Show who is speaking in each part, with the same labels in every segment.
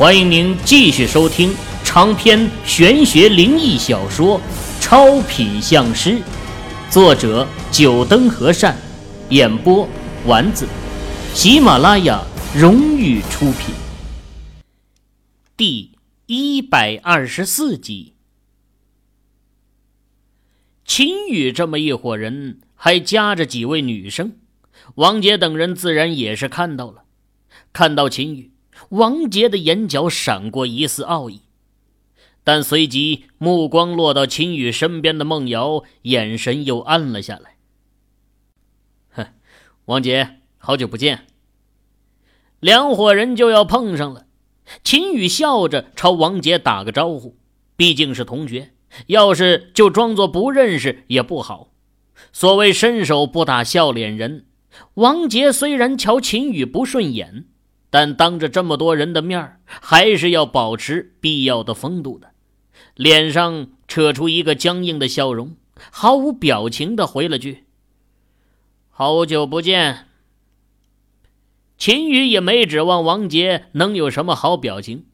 Speaker 1: 欢迎您继续收听长篇玄学灵异小说《超品相师》，作者：九灯和善，演播：丸子，喜马拉雅荣誉出品。第一百二十四集，秦宇这么一伙人，还夹着几位女生，王杰等人自然也是看到了，看到秦宇。王杰的眼角闪过一丝傲意，但随即目光落到秦宇身边的孟瑶，眼神又暗了下来。哼，王杰，好久不见。两伙人就要碰上了，秦宇笑着朝王杰打个招呼，毕竟是同学，要是就装作不认识也不好。所谓伸手不打笑脸人，王杰虽然瞧秦宇不顺眼。但当着这么多人的面还是要保持必要的风度的，脸上扯出一个僵硬的笑容，毫无表情的回了句：“好久不见。”秦宇也没指望王杰能有什么好表情，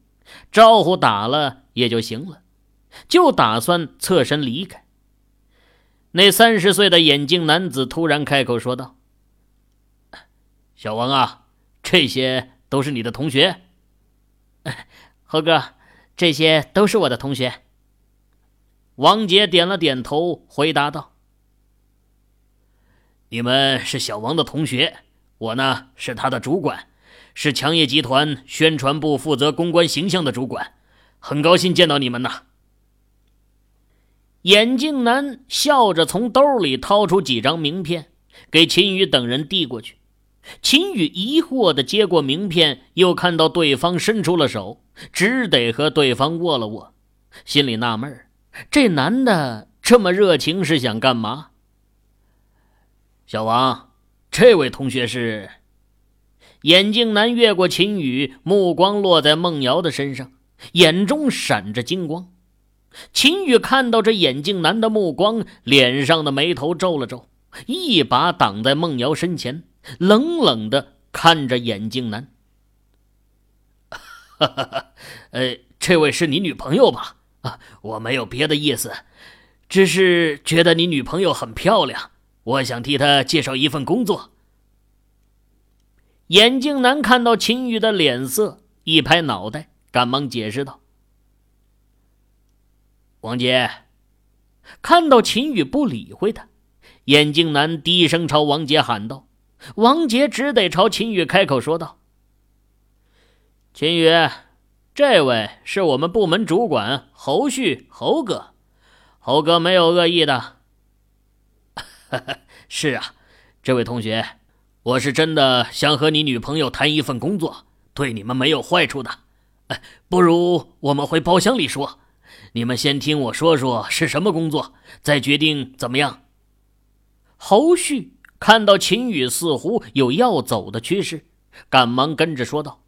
Speaker 1: 招呼打了也就行了，就打算侧身离开。那三十岁的眼镜男子突然开口说道：“小王啊，这些……”都是你的同学，
Speaker 2: 猴哥，这些都是我的同学。
Speaker 1: 王杰点了点头，回答道：“
Speaker 3: 你们是小王的同学，我呢是他的主管，是强业集团宣传部负责公关形象的主管，很高兴见到你们呐。”
Speaker 1: 眼镜男笑着从兜里掏出几张名片，给秦宇等人递过去。秦宇疑惑的接过名片，又看到对方伸出了手，只得和对方握了握，心里纳闷这男的这么热情是想干嘛？
Speaker 3: 小王，这位同学是？
Speaker 1: 眼镜男越过秦宇，目光落在孟瑶的身上，眼中闪着金光。秦宇看到这眼镜男的目光，脸上的眉头皱了皱，一把挡在孟瑶身前。冷冷的看着眼镜男，
Speaker 3: 哈哈哈，呃，这位是你女朋友吧？啊，我没有别的意思，只是觉得你女朋友很漂亮，我想替她介绍一份工作。
Speaker 1: 眼镜男看到秦宇的脸色，一拍脑袋，赶忙解释道：“
Speaker 3: 王杰，
Speaker 1: 看到秦宇不理会他，眼镜男低声朝王杰喊道。”王杰只得朝秦宇开口说道：“秦宇，这位是我们部门主管侯旭，侯哥，侯哥没有恶意的。
Speaker 3: 是啊，这位同学，我是真的想和你女朋友谈一份工作，对你们没有坏处的。不如我们回包厢里说，你们先听我说说是什么工作，再决定怎么样。”
Speaker 1: 侯旭。看到秦宇似乎有要走的趋势，赶忙跟着说道：“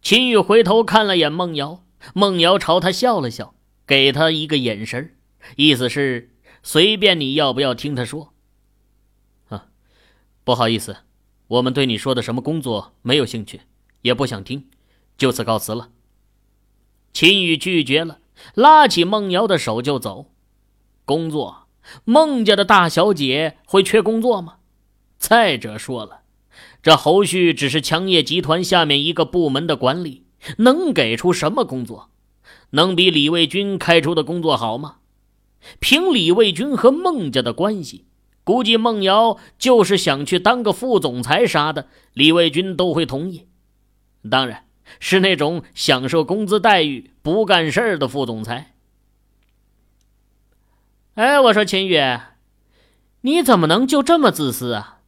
Speaker 1: 秦宇回头看了眼孟瑶，孟瑶朝他笑了笑，给他一个眼神，意思是随便你要不要听他说。”“
Speaker 2: 啊，不好意思，我们对你说的什么工作没有兴趣，也不想听，就此告辞了。”
Speaker 1: 秦宇拒绝了，拉起孟瑶的手就走。工作，孟家的大小姐会缺工作吗？再者说了，这侯旭只是强业集团下面一个部门的管理，能给出什么工作？能比李卫军开出的工作好吗？凭李卫军和孟家的关系，估计孟瑶就是想去当个副总裁啥的，李卫军都会同意。当然是那种享受工资待遇、不干事儿的副总裁。哎，我说秦宇，你怎么能就这么自私啊？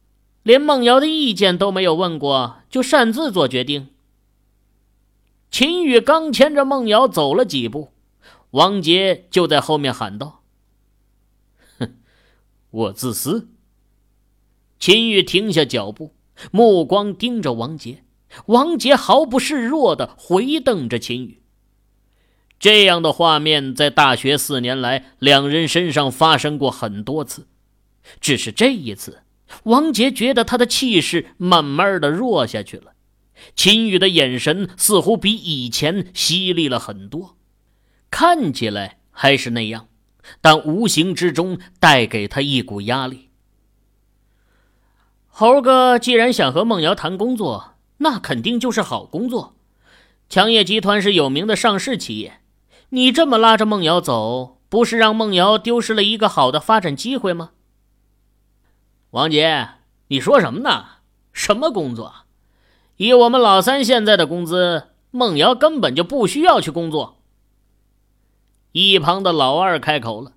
Speaker 1: 连孟瑶的意见都没有问过，就擅自做决定。秦宇刚牵着孟瑶走了几步，王杰就在后面喊道：“
Speaker 2: 哼，我自私。”
Speaker 1: 秦宇停下脚步，目光盯着王杰。王杰毫不示弱的回瞪着秦宇。这样的画面在大学四年来，两人身上发生过很多次，只是这一次。王杰觉得他的气势慢慢的弱下去了，秦宇的眼神似乎比以前犀利了很多，看起来还是那样，但无形之中带给他一股压力。猴哥既然想和孟瑶谈工作，那肯定就是好工作。强业集团是有名的上市企业，你这么拉着孟瑶走，不是让孟瑶丢失了一个好的发展机会吗？王杰，你说什么呢？什么工作？以我们老三现在的工资，孟瑶根本就不需要去工作。一旁的老二开口了：“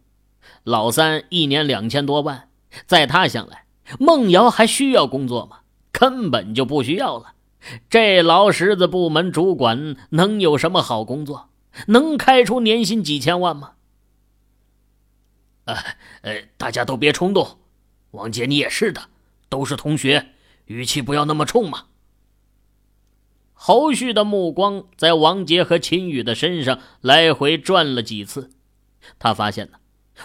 Speaker 1: 老三一年两千多万，在他想来，孟瑶还需要工作吗？根本就不需要了。这劳什子部门主管能有什么好工作？能开出年薪几千万吗？”
Speaker 3: 呃呃，大家都别冲动，王杰你也是的，都是同学，语气不要那么冲嘛。
Speaker 1: 侯旭的目光在王杰和秦宇的身上来回转了几次，他发现了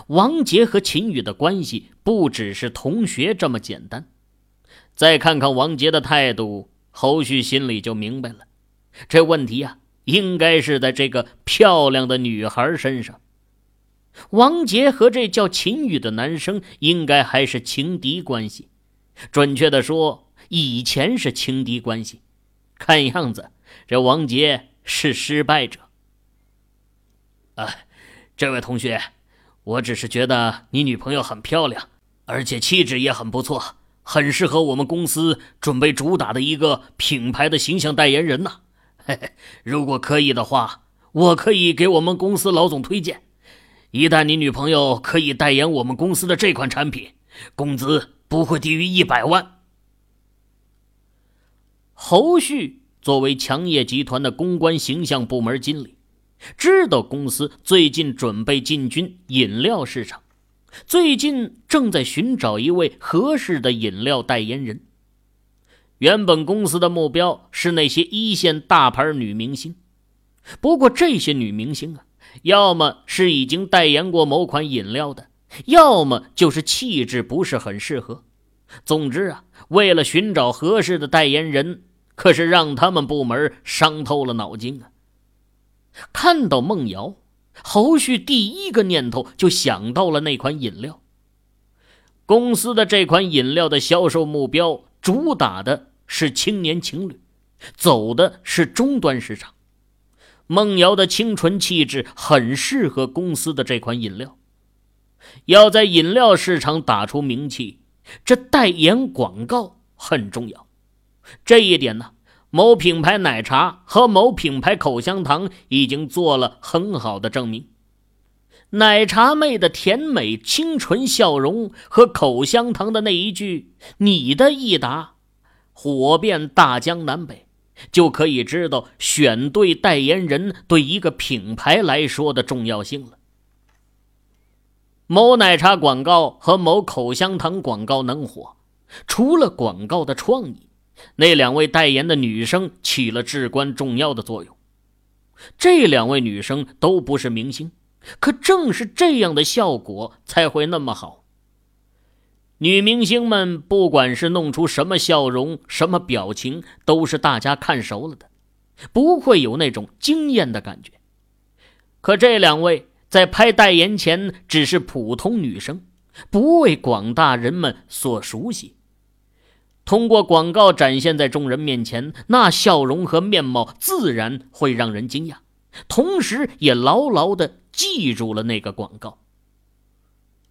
Speaker 1: 王杰和秦宇的关系不只是同学这么简单。再看看王杰的态度，侯旭心里就明白了，这问题呀，应该是在这个漂亮的女孩身上。王杰和这叫秦宇的男生应该还是情敌关系，准确的说，以前是情敌关系。看样子，这王杰是失败者。
Speaker 3: 啊，这位同学，我只是觉得你女朋友很漂亮，而且气质也很不错，很适合我们公司准备主打的一个品牌的形象代言人呐。嘿嘿，如果可以的话，我可以给我们公司老总推荐。一旦你女朋友可以代言我们公司的这款产品，工资不会低于一百万。
Speaker 1: 侯旭作为强业集团的公关形象部门经理，知道公司最近准备进军饮料市场，最近正在寻找一位合适的饮料代言人。原本公司的目标是那些一线大牌女明星，不过这些女明星啊，要么是已经代言过某款饮料的，要么就是气质不是很适合。总之啊，为了寻找合适的代言人。可是让他们部门伤透了脑筋啊！看到孟瑶，侯旭第一个念头就想到了那款饮料。公司的这款饮料的销售目标主打的是青年情侣，走的是中端市场。孟瑶的清纯气质很适合公司的这款饮料。要在饮料市场打出名气，这代言广告很重要。这一点呢，某品牌奶茶和某品牌口香糖已经做了很好的证明。奶茶妹的甜美清纯笑容和口香糖的那一句“你的益达”，火遍大江南北，就可以知道选对代言人对一个品牌来说的重要性了。某奶茶广告和某口香糖广告能火，除了广告的创意。那两位代言的女生起了至关重要的作用。这两位女生都不是明星，可正是这样的效果才会那么好。女明星们不管是弄出什么笑容、什么表情，都是大家看熟了的，不会有那种惊艳的感觉。可这两位在拍代言前只是普通女生，不为广大人们所熟悉。通过广告展现在众人面前，那笑容和面貌自然会让人惊讶，同时也牢牢的记住了那个广告。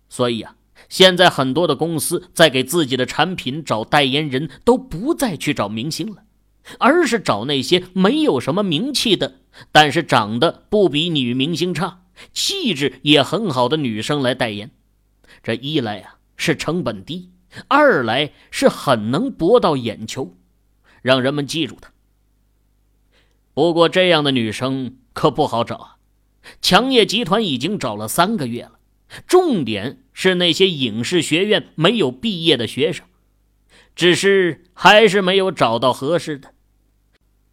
Speaker 1: 所以啊，现在很多的公司在给自己的产品找代言人，都不再去找明星了，而是找那些没有什么名气的，但是长得不比女明星差，气质也很好的女生来代言。这一来啊，是成本低。二来是很能博到眼球，让人们记住她。不过这样的女生可不好找啊！强业集团已经找了三个月了，重点是那些影视学院没有毕业的学生，只是还是没有找到合适的。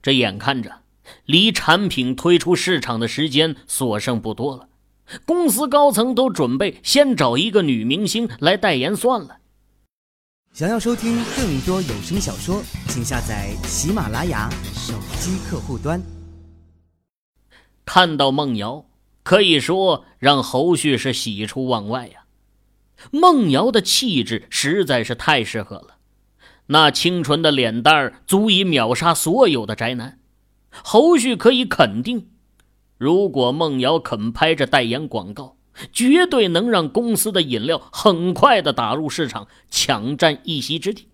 Speaker 1: 这眼看着离产品推出市场的时间所剩不多了，公司高层都准备先找一个女明星来代言算了。
Speaker 4: 想要收听更多有声小说，请下载喜马拉雅手机客户端。
Speaker 1: 看到梦瑶，可以说让侯旭是喜出望外呀。孟瑶的气质实在是太适合了，那清纯的脸蛋儿足以秒杀所有的宅男。侯旭可以肯定，如果孟瑶肯拍着代言广告。绝对能让公司的饮料很快的打入市场，抢占一席之地。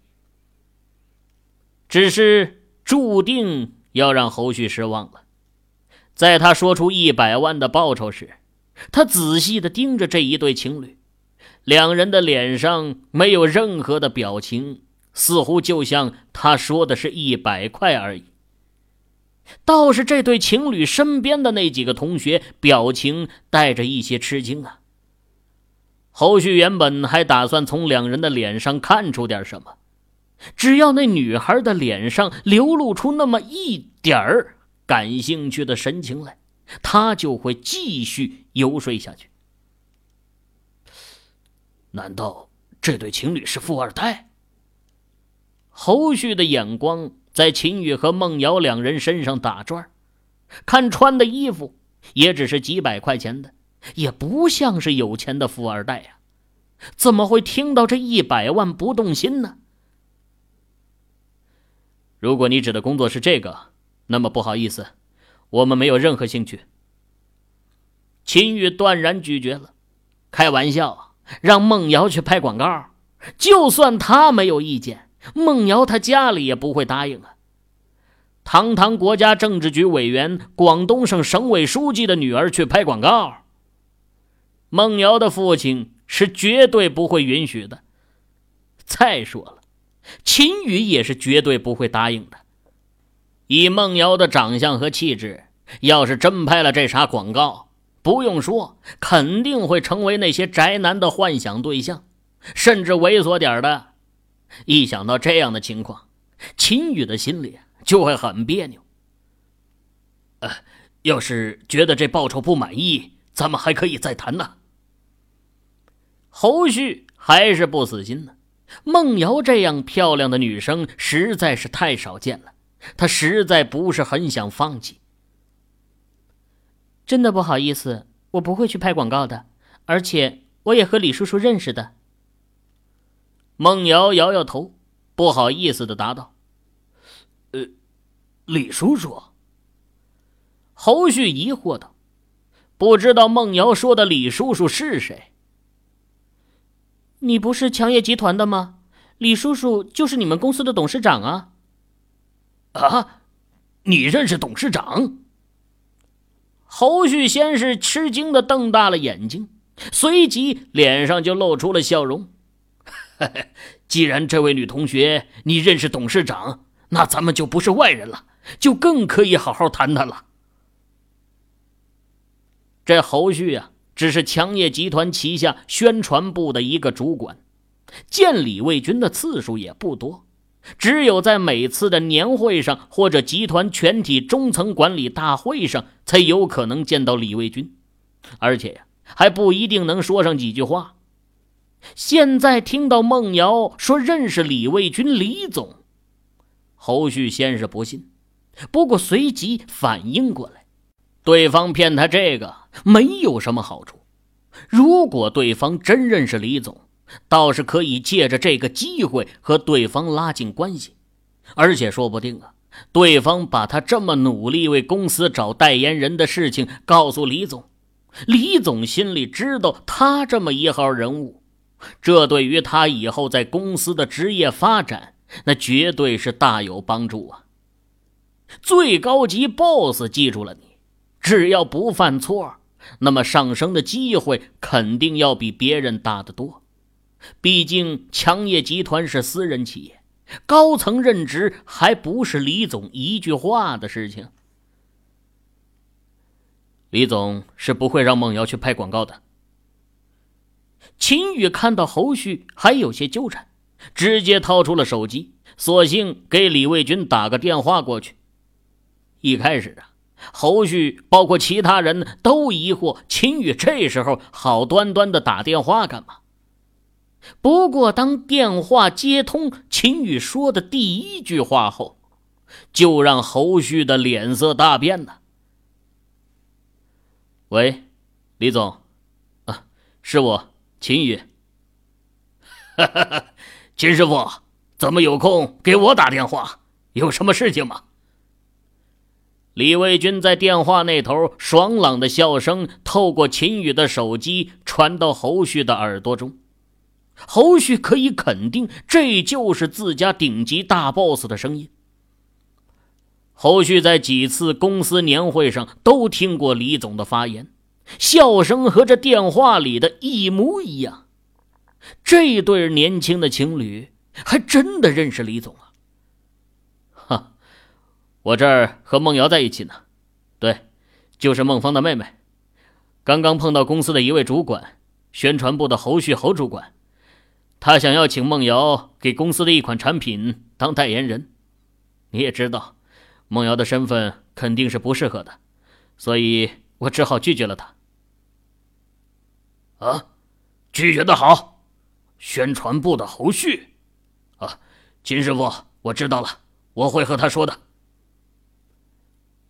Speaker 1: 只是注定要让侯旭失望了。在他说出一百万的报酬时，他仔细的盯着这一对情侣，两人的脸上没有任何的表情，似乎就像他说的是一百块而已。倒是这对情侣身边的那几个同学，表情带着一些吃惊啊。侯旭原本还打算从两人的脸上看出点什么，只要那女孩的脸上流露出那么一点儿感兴趣的神情来，他就会继续游说下去。难道这对情侣是富二代？侯旭的眼光。在秦宇和孟瑶两人身上打转看穿的衣服也只是几百块钱的，也不像是有钱的富二代呀，怎么会听到这一百万不动心呢？
Speaker 2: 如果你指的工作是这个，那么不好意思，我们没有任何兴趣。
Speaker 1: 秦宇断然拒绝了，开玩笑，让孟瑶去拍广告，就算他没有意见。孟瑶她家里也不会答应啊！堂堂国家政治局委员、广东省省委书记的女儿去拍广告，孟瑶的父亲是绝对不会允许的。再说了，秦宇也是绝对不会答应的。以孟瑶的长相和气质，要是真拍了这茬广告，不用说，肯定会成为那些宅男的幻想对象，甚至猥琐点的。一想到这样的情况，秦宇的心里就会很别扭。呃，要是觉得这报酬不满意，咱们还可以再谈呢。侯旭还是不死心呢。孟瑶这样漂亮的女生实在是太少见了，他实在不是很想放弃。
Speaker 5: 真的不好意思，我不会去拍广告的，而且我也和李叔叔认识的。
Speaker 1: 孟瑶摇摇头，不好意思的答道：“呃，李叔叔。”侯旭疑惑道：“不知道孟瑶说的李叔叔是谁？
Speaker 5: 你不是强业集团的吗？李叔叔就是你们公司的董事长啊！”
Speaker 1: 啊，你认识董事长？侯旭先是吃惊的瞪大了眼睛，随即脸上就露出了笑容。既然这位女同学你认识董事长，那咱们就不是外人了，就更可以好好谈谈了。这侯旭啊，只是强业集团旗下宣传部的一个主管，见李卫军的次数也不多，只有在每次的年会上或者集团全体中层管理大会上才有可能见到李卫军，而且，还不一定能说上几句话。现在听到孟瑶说认识李卫军李总，侯旭先是不信，不过随即反应过来，对方骗他这个没有什么好处。如果对方真认识李总，倒是可以借着这个机会和对方拉近关系，而且说不定啊，对方把他这么努力为公司找代言人的事情告诉李总，李总心里知道他这么一号人物。这对于他以后在公司的职业发展，那绝对是大有帮助啊！最高级 BOSS 记住了你，只要不犯错，那么上升的机会肯定要比别人大得多。毕竟强业集团是私人企业，高层任职还不是李总一句话的事情。
Speaker 2: 李总是不会让孟瑶去拍广告的。
Speaker 1: 秦宇看到侯旭还有些纠缠，直接掏出了手机，索性给李卫军打个电话过去。一开始啊，侯旭包括其他人都疑惑秦宇这时候好端端的打电话干嘛？不过，当电话接通，秦宇说的第一句话后，就让侯旭的脸色大变了。
Speaker 2: 喂，李总，啊，是我秦宇。
Speaker 3: 哈哈，秦师傅，怎么有空给我打电话？有什么事情吗？
Speaker 1: 李卫军在电话那头爽朗的笑声透过秦宇的手机传到侯旭的耳朵中。侯旭可以肯定，这就是自家顶级大 boss 的声音。侯旭在几次公司年会上都听过李总的发言，笑声和这电话里的一模一样。这对年轻的情侣还真的认识李总啊！
Speaker 2: 哈，我这儿和孟瑶在一起呢，对，就是孟芳的妹妹。刚刚碰到公司的一位主管，宣传部的侯旭侯主管。他想要请梦瑶给公司的一款产品当代言人，你也知道，梦瑶的身份肯定是不适合的，所以我只好拒绝了他。
Speaker 3: 啊，拒绝的好，宣传部的侯旭，啊，秦师傅，我知道了，我会和他说的。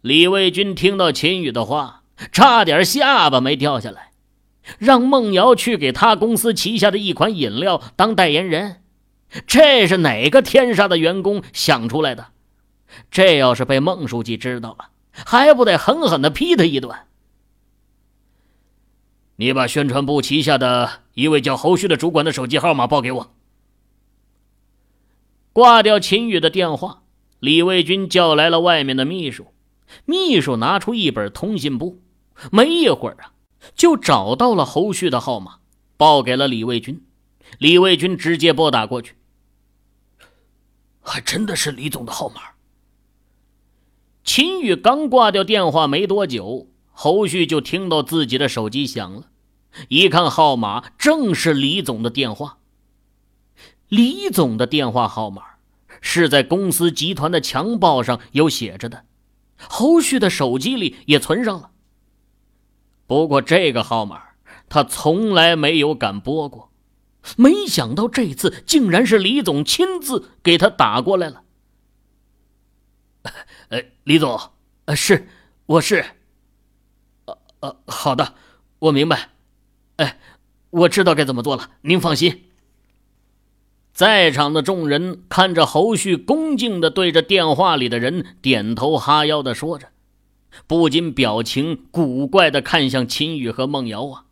Speaker 1: 李卫军听到秦宇的话，差点下巴没掉下来。让孟瑶去给他公司旗下的一款饮料当代言人，这是哪个天杀的员工想出来的？这要是被孟书记知道了，还不得狠狠的批他一顿？
Speaker 3: 你把宣传部旗下的一位叫侯旭的主管的手机号码报给我。
Speaker 1: 挂掉秦宇的电话，李卫军叫来了外面的秘书，秘书拿出一本通信簿，没一会儿啊。就找到了侯旭的号码，报给了李卫军。李卫军直接拨打过去，
Speaker 3: 还真的是李总的号码。
Speaker 1: 秦宇刚挂掉电话没多久，侯旭就听到自己的手机响了，一看号码，正是李总的电话。李总的电话号码是在公司集团的墙报上有写着的，侯旭的手机里也存上了。不过这个号码他从来没有敢拨过，没想到这次竟然是李总亲自给他打过来了。
Speaker 3: 呃，李总，呃，是，我是，
Speaker 2: 呃呃，好的，我明白，哎，我知道该怎么做了，您放心。
Speaker 1: 在场的众人看着侯旭恭敬的对着电话里的人点头哈腰的说着。不禁表情古怪的看向秦宇和孟瑶啊！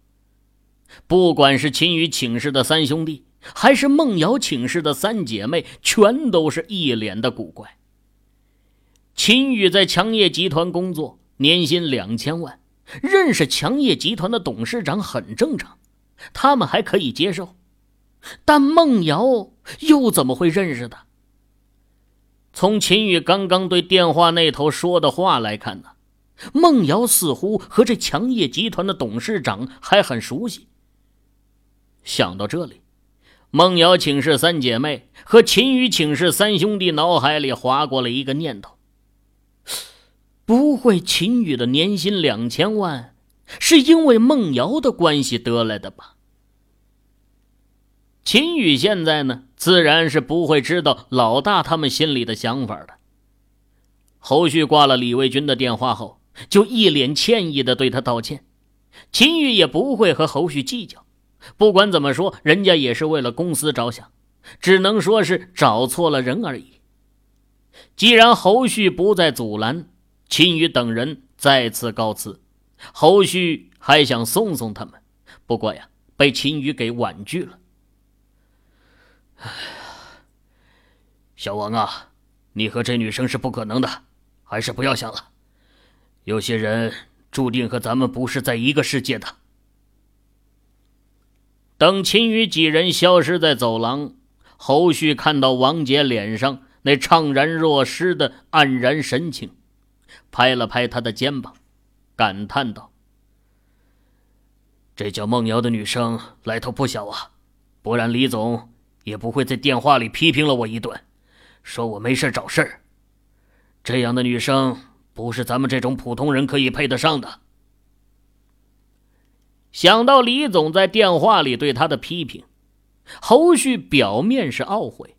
Speaker 1: 不管是秦宇请示的三兄弟，还是孟瑶请示的三姐妹，全都是一脸的古怪。秦宇在强业集团工作，年薪两千万，认识强业集团的董事长很正常，他们还可以接受。但孟瑶又怎么会认识的？从秦宇刚刚对电话那头说的话来看呢？孟瑶似乎和这强业集团的董事长还很熟悉。想到这里，孟瑶请示三姐妹和秦宇请示三兄弟脑海里划过了一个念头：不会秦宇的年薪两千万是因为孟瑶的关系得来的吧？秦宇现在呢，自然是不会知道老大他们心里的想法的。后续挂了李卫军的电话后。就一脸歉意的对他道歉，秦宇也不会和侯旭计较。不管怎么说，人家也是为了公司着想，只能说是找错了人而已。既然侯旭不再阻拦，秦宇等人再次告辞。侯旭还想送送他们，不过呀，被秦宇给婉拒了。
Speaker 3: 哎呀，小王啊，你和这女生是不可能的，还是不要想了。有些人注定和咱们不是在一个世界的。
Speaker 1: 等秦宇几人消失在走廊，侯旭看到王杰脸上那怅然若失的黯然神情，拍了拍他的肩膀，感叹道：“
Speaker 3: 这叫梦瑶的女生来头不小啊，不然李总也不会在电话里批评了我一顿，说我没事找事儿。这样的女生。”不是咱们这种普通人可以配得上的。
Speaker 1: 想到李总在电话里对他的批评，侯旭表面是懊悔，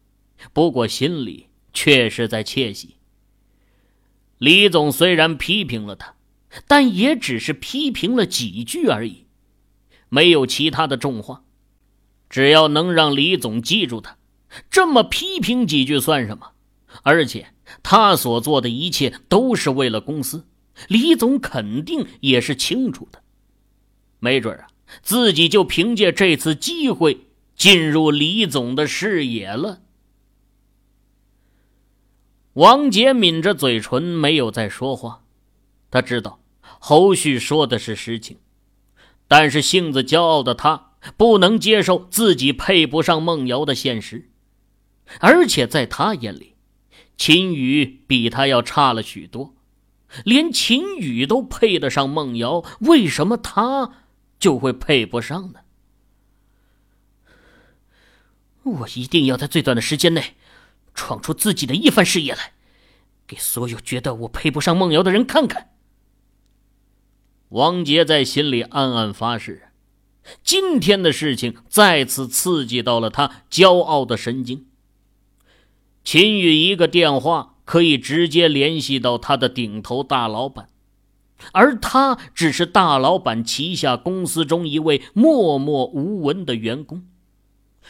Speaker 1: 不过心里却是在窃喜。李总虽然批评了他，但也只是批评了几句而已，没有其他的重话。只要能让李总记住他，这么批评几句算什么？而且他所做的一切都是为了公司，李总肯定也是清楚的。没准啊，自己就凭借这次机会进入李总的视野了。王杰抿着嘴唇，没有再说话。他知道侯旭说的是实情，但是性子骄傲的他。不能接受自己配不上孟瑶的现实，而且在他眼里，秦宇比他要差了许多，连秦宇都配得上孟瑶，为什么他就会配不上呢？我一定要在最短的时间内，闯出自己的一番事业来，给所有觉得我配不上孟瑶的人看看。王杰在心里暗暗发誓。今天的事情再次刺激到了他骄傲的神经。秦宇一个电话可以直接联系到他的顶头大老板，而他只是大老板旗下公司中一位默默无闻的员工。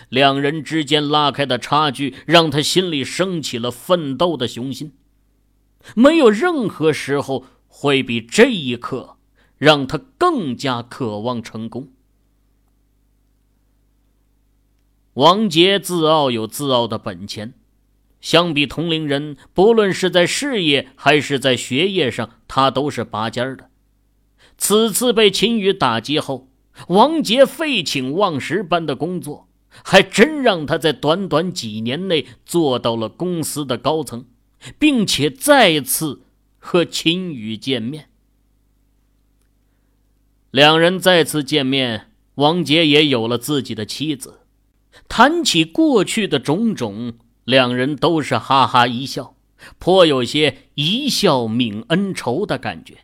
Speaker 1: 两人之间拉开的差距让他心里升起了奋斗的雄心。没有任何时候会比这一刻让他更加渴望成功。王杰自傲有自傲的本钱，相比同龄人，不论是在事业还是在学业上，他都是拔尖的。此次被秦宇打击后，王杰废寝忘食般的工作，还真让他在短短几年内做到了公司的高层，并且再次和秦宇见面。两人再次见面，王杰也有了自己的妻子。谈起过去的种种，两人都是哈哈一笑，颇有些一笑泯恩仇的感觉。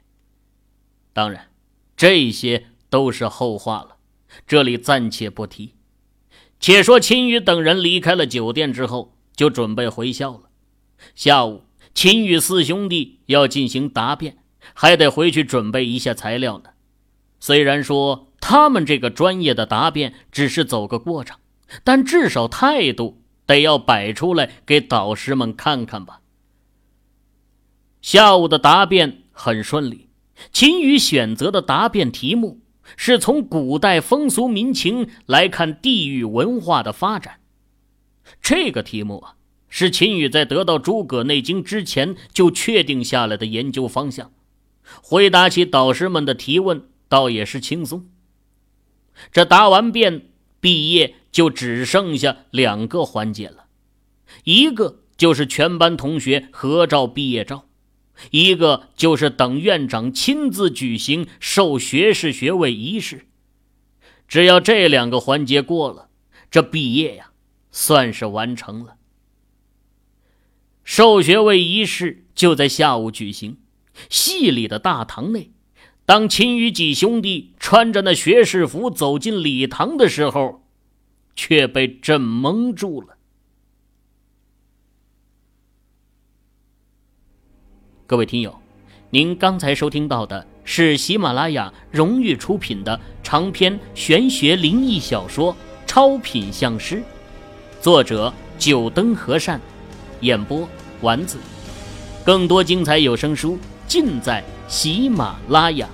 Speaker 1: 当然，这些都是后话了，这里暂且不提。且说秦宇等人离开了酒店之后，就准备回校了。下午，秦宇四兄弟要进行答辩，还得回去准备一下材料呢。虽然说他们这个专业的答辩只是走个过场。但至少态度得要摆出来给导师们看看吧。下午的答辩很顺利，秦宇选择的答辩题目是从古代风俗民情来看地域文化的发展。这个题目啊，是秦宇在得到《诸葛内经》之前就确定下来的研究方向。回答起导师们的提问，倒也是轻松。这答完辩。毕业就只剩下两个环节了，一个就是全班同学合照毕业照，一个就是等院长亲自举行授学士学位仪式。只要这两个环节过了，这毕业呀算是完成了。授学位仪式就在下午举行，系里的大堂内。当秦宇几兄弟穿着那学士服走进礼堂的时候，却被震蒙住了。各位听友，您刚才收听到的是喜马拉雅荣誉出品的长篇玄学灵异小说《超品相师》，作者九灯和善，演播丸子。更多精彩有声书尽在喜马拉雅。